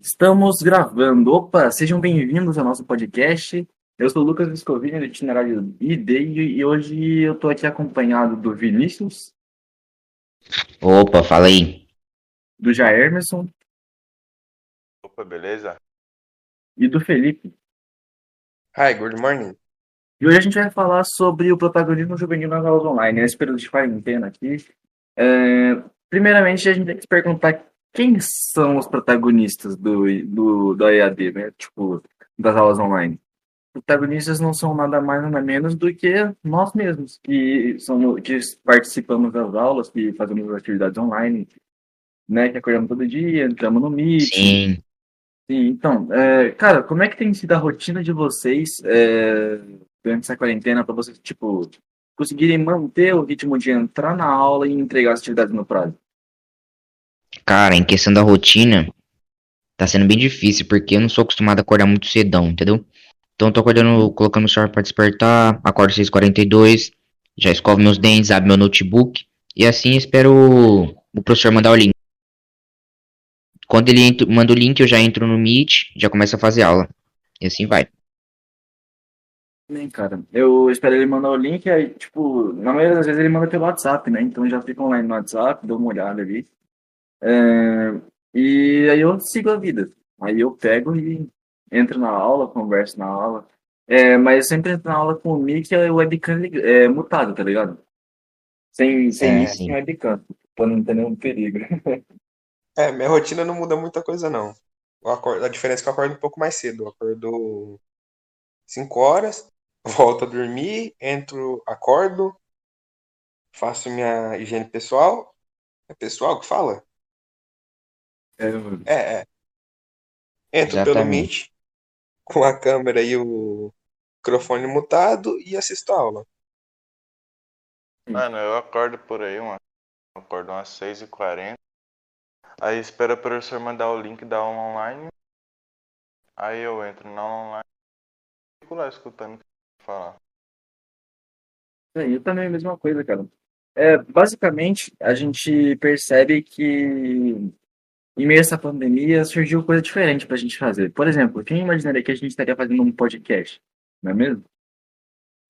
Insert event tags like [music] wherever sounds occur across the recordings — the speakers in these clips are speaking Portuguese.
Estamos gravando. Opa, sejam bem-vindos ao nosso podcast. Eu sou o Lucas Viscovini, do itinerário ID, e hoje eu tô aqui acompanhado do Vinícius, Opa, fala aí. do Jaermerson Opa, beleza? e do Felipe. Hi, good morning. E hoje a gente vai falar sobre o protagonismo juvenil nas aulas online, nesse período de quarentena aqui. É, primeiramente, a gente tem que se perguntar quem são os protagonistas do, do, da EAD, né? Tipo, das aulas online. Protagonistas não são nada mais nada menos do que nós mesmos, que, somos, que participamos das aulas, que fazemos atividades online, né? Que acordamos todo dia, entramos no Meet, Sim. Sim, então, é, cara, como é que tem sido a rotina de vocês é, durante essa quarentena para vocês, tipo, conseguirem manter o ritmo de entrar na aula e entregar as atividades no prazo? Cara, em questão da rotina, tá sendo bem difícil, porque eu não sou acostumado a acordar muito cedão, entendeu? Então tô acordando, colocando o celular pra despertar, acordo às 6h42, já escovo meus dentes, abro meu notebook, e assim espero o, professor mandar o link. Quando ele entra- manda o link, eu já entro no Meet, já começo a fazer aula. E assim vai. Bem, cara, eu espero ele mandar o link, aí, tipo, na maioria das vezes ele manda pelo WhatsApp, né? Então já fico online no WhatsApp, dou uma olhada ali. É, e aí eu sigo a vida. Aí eu pego e entro na aula, converso na aula. É, mas eu sempre entro na aula com o mic e o webcam é, mutado, tá ligado? Sem, sem É, sem webcam, pra não ter nenhum perigo. [laughs] É, minha rotina não muda muita coisa, não. Eu acordo, a diferença é que eu acordo um pouco mais cedo. Eu acordo 5 horas, volto a dormir, entro, acordo, faço minha higiene pessoal. É pessoal que fala? É, É, é. Entro pelo Exatamente. Meet, com a câmera e o microfone mutado e assisto a aula. Mano, eu acordo por aí, mano. Eu acordo umas 6h40. Aí espero o professor mandar o link da aula online. Aí eu entro na aula online e fico lá escutando o que ele falar. É, eu também a mesma coisa, cara. É, basicamente, a gente percebe que em meio a essa pandemia surgiu coisa diferente pra gente fazer. Por exemplo, quem imaginaria que a gente estaria fazendo um podcast, não é mesmo?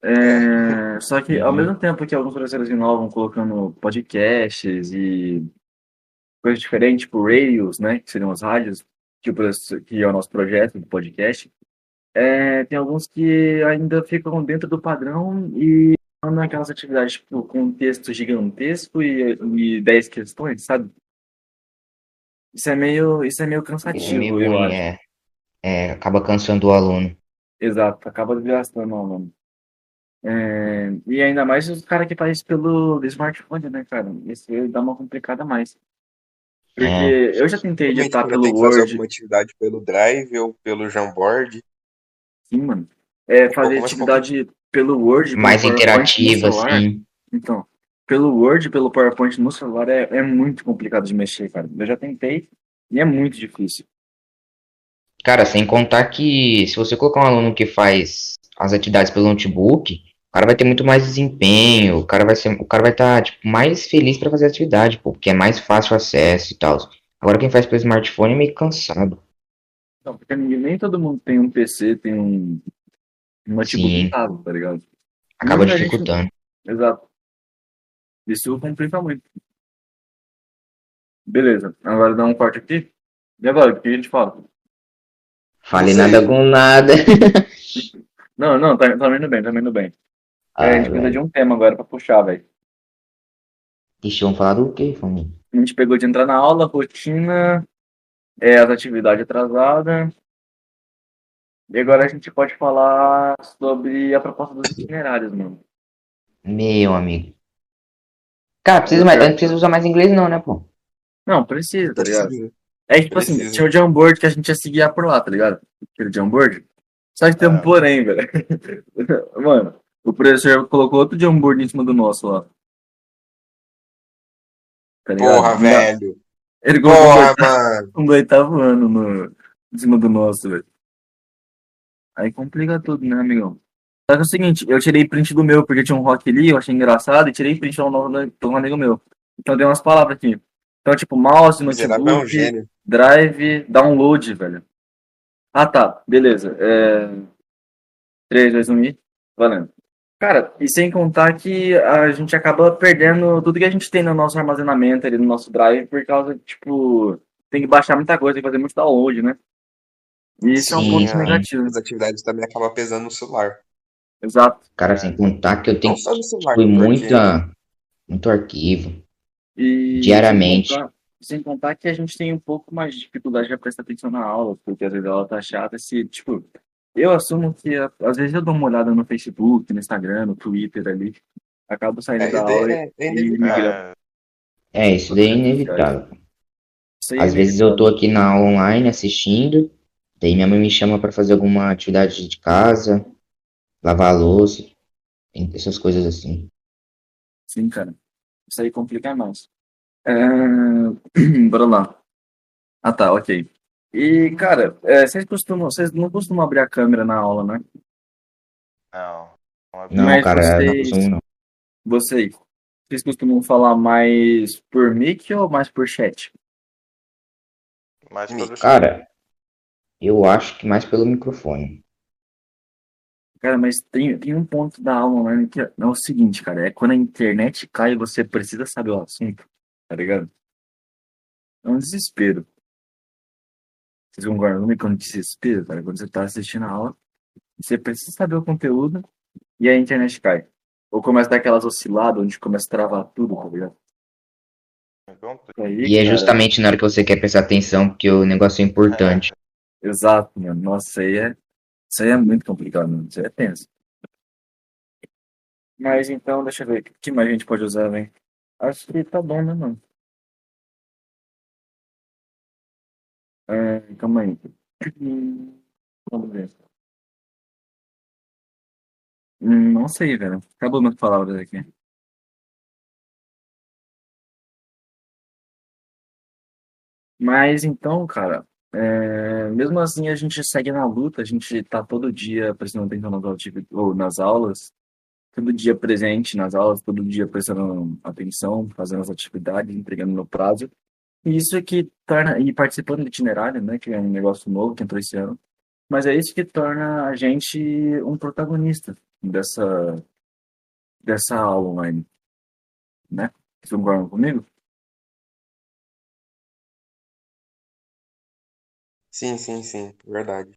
É, só que ao mesmo tempo que alguns professores inovam colocando podcasts e coisas diferentes, tipo radios, né, que seriam as rádios, que, o que é o nosso projeto do podcast, é, tem alguns que ainda ficam dentro do padrão e naquelas atividades tipo, com um texto gigantesco e, e 10 questões, sabe? Isso é meio, isso é meio Isso é cansativo, meio eu ruim, acho. é. É, acaba cansando o aluno. Exato, acaba desgastando o aluno. É, e ainda mais os caras que fazem isso pelo smartphone, né, cara? Isso dá uma complicada a mais. Porque É. eu já tentei editar pelo tem que fazer Word, alguma atividade pelo Drive ou pelo Jamboard. sim, mano. É, fazer atividade pelo Word, Mais interativa, assim. Então, pelo Word, pelo PowerPoint no celular é, é muito complicado de mexer, cara. Eu já tentei e é muito difícil. Cara, sem contar que se você colocar um aluno que faz as atividades pelo notebook, o cara vai ter muito mais desempenho, o cara vai ser, o cara vai estar tipo, mais feliz para fazer a atividade, pô, porque é mais fácil o acesso e tal. Agora quem faz pelo smartphone é meio cansado. Não, porque ninguém- nem todo mundo tem um PC, tem um, um notebook Sim. em casa, tá ligado? Acaba gente- dificultando. Exato. Isso complica muito. Beleza, agora dá um corte aqui. E agora, o que a gente fala? Fale Não sei. nada com nada. [laughs] Não, não, tá, tá indo bem, tá indo bem. É, a Ah, gente precisa velho. de um tema agora pra puxar, velho. Ixi, vamos falar do quê, família? A gente pegou de entrar na aula, rotina, é, as atividades atrasadas. E agora a gente pode falar sobre a proposta dos itinerários, mano. Meu amigo. Cara, precisa mais, não precisa usar mais inglês não, né, pô? Não, precisa, tá ligado? Precisa. É tipo assim, Precisa. tinha o Jamboard que a gente ia seguir por lá, tá ligado? Aquele Jamboard. Só que tem um Ah. porém, velho. [laughs] Mano, o professor colocou outro Jamboard em cima do nosso lá. Tá? Porra, velho. Ele colocou um Porra, oitavo- mano. um do oitavo ano no, em cima do nosso, velho. Aí complica tudo, né, amigão? Só que é o seguinte, eu tirei print do meu porque tinha um rock ali, eu achei engraçado, e tirei print do um amigo meu. Então tem umas palavras aqui. Então, tipo, mouse, é um notebook, gênio. drive, download, velho. Ah, tá. Beleza. É... 3, 2, 1 e... Valendo. Cara, e sem contar que a gente acaba perdendo tudo que a gente tem no nosso armazenamento ali, no nosso drive, por causa de, tipo, tem que baixar muita coisa, tem que fazer muito download, né? E isso é um Sim, ponto sim. negativo. As atividades também acabam pesando no celular. Exato. Cara, sem contar que eu tenho fui porque muita, muito arquivo. E Diariamente. Sem contar, sem contar que a gente tem um pouco mais de dificuldade de prestar atenção na aula, porque às vezes a aula tá chata. Se, tipo, eu assumo que a- às vezes eu dou uma olhada no Facebook, no Instagram, no Twitter ali, acabo saindo é, da aula é, é e migrando. É, É, isso daí é inevitável. Aí é Às vezes eu tô aqui na aula online assistindo, daí minha mãe me chama pra fazer alguma atividade de casa, lavar a louça, essas coisas assim. Sim, cara. Isso aí complica mais. É... [clears throat] Bora lá. Ah, tá, ok. E, cara, é, vocês costumam, vocês não costumam abrir a câmera na aula, né? não. Não é Não, Mas cara, eu não vocês- costumo não. Vocês, vocês costumam falar mais por mic ou mais por chat? mais pelo Cara, eu acho que mais pelo microfone. Cara, mas tem, tem um ponto da aula online que é, é o seguinte, cara, é quando a internet cai e você precisa saber o assunto, tá ligado? É um desespero. Vocês concordam comigo com desespero, cara? Quando você tá assistindo a aula, você precisa saber o conteúdo e a internet cai. Ou começa a dar aquelas osciladas onde começa a travar tudo, tá ligado? Aí, E é cara, justamente na hora que você quer prestar atenção, porque o negócio é importante. Exato, mano. Nossa, aí é, isso aí é muito complicado, mano. Isso aí é tenso. Mas então, deixa eu ver. O que mais a gente pode usar, velho? Acho que tá bom, né, mano? É, calma aí. [clears throat] Vamos ver. Não sei, velho. Acabou minhas palavras aqui. Mas então, cara, é, mesmo assim a gente segue na luta, a gente tá todo dia prestando atenção nas, ou nas aulas, todo dia presente nas aulas, todo dia prestando atenção, fazendo as atividades, entregando no prazo. E isso é que torna, e participando do itinerário, né, que é um negócio novo que entrou esse ano. Mas é isso que torna a gente um protagonista dessa, dessa aula online, né? Vocês concordam comigo? Sim, sim, sim, verdade.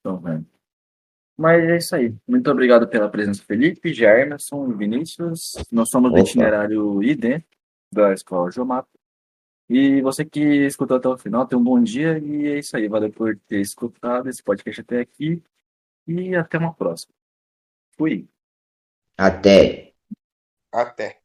Então, velho. Mas é isso aí. Muito obrigado pela presença, Felipe, Germerson e Vinícius. Nós somos do Opa. itinerário ID da Escola Jomato. E você que escutou até o final, tenha um bom dia e é isso aí. Valeu por ter escutado esse podcast até aqui e até uma próxima. Fui. Até. Até.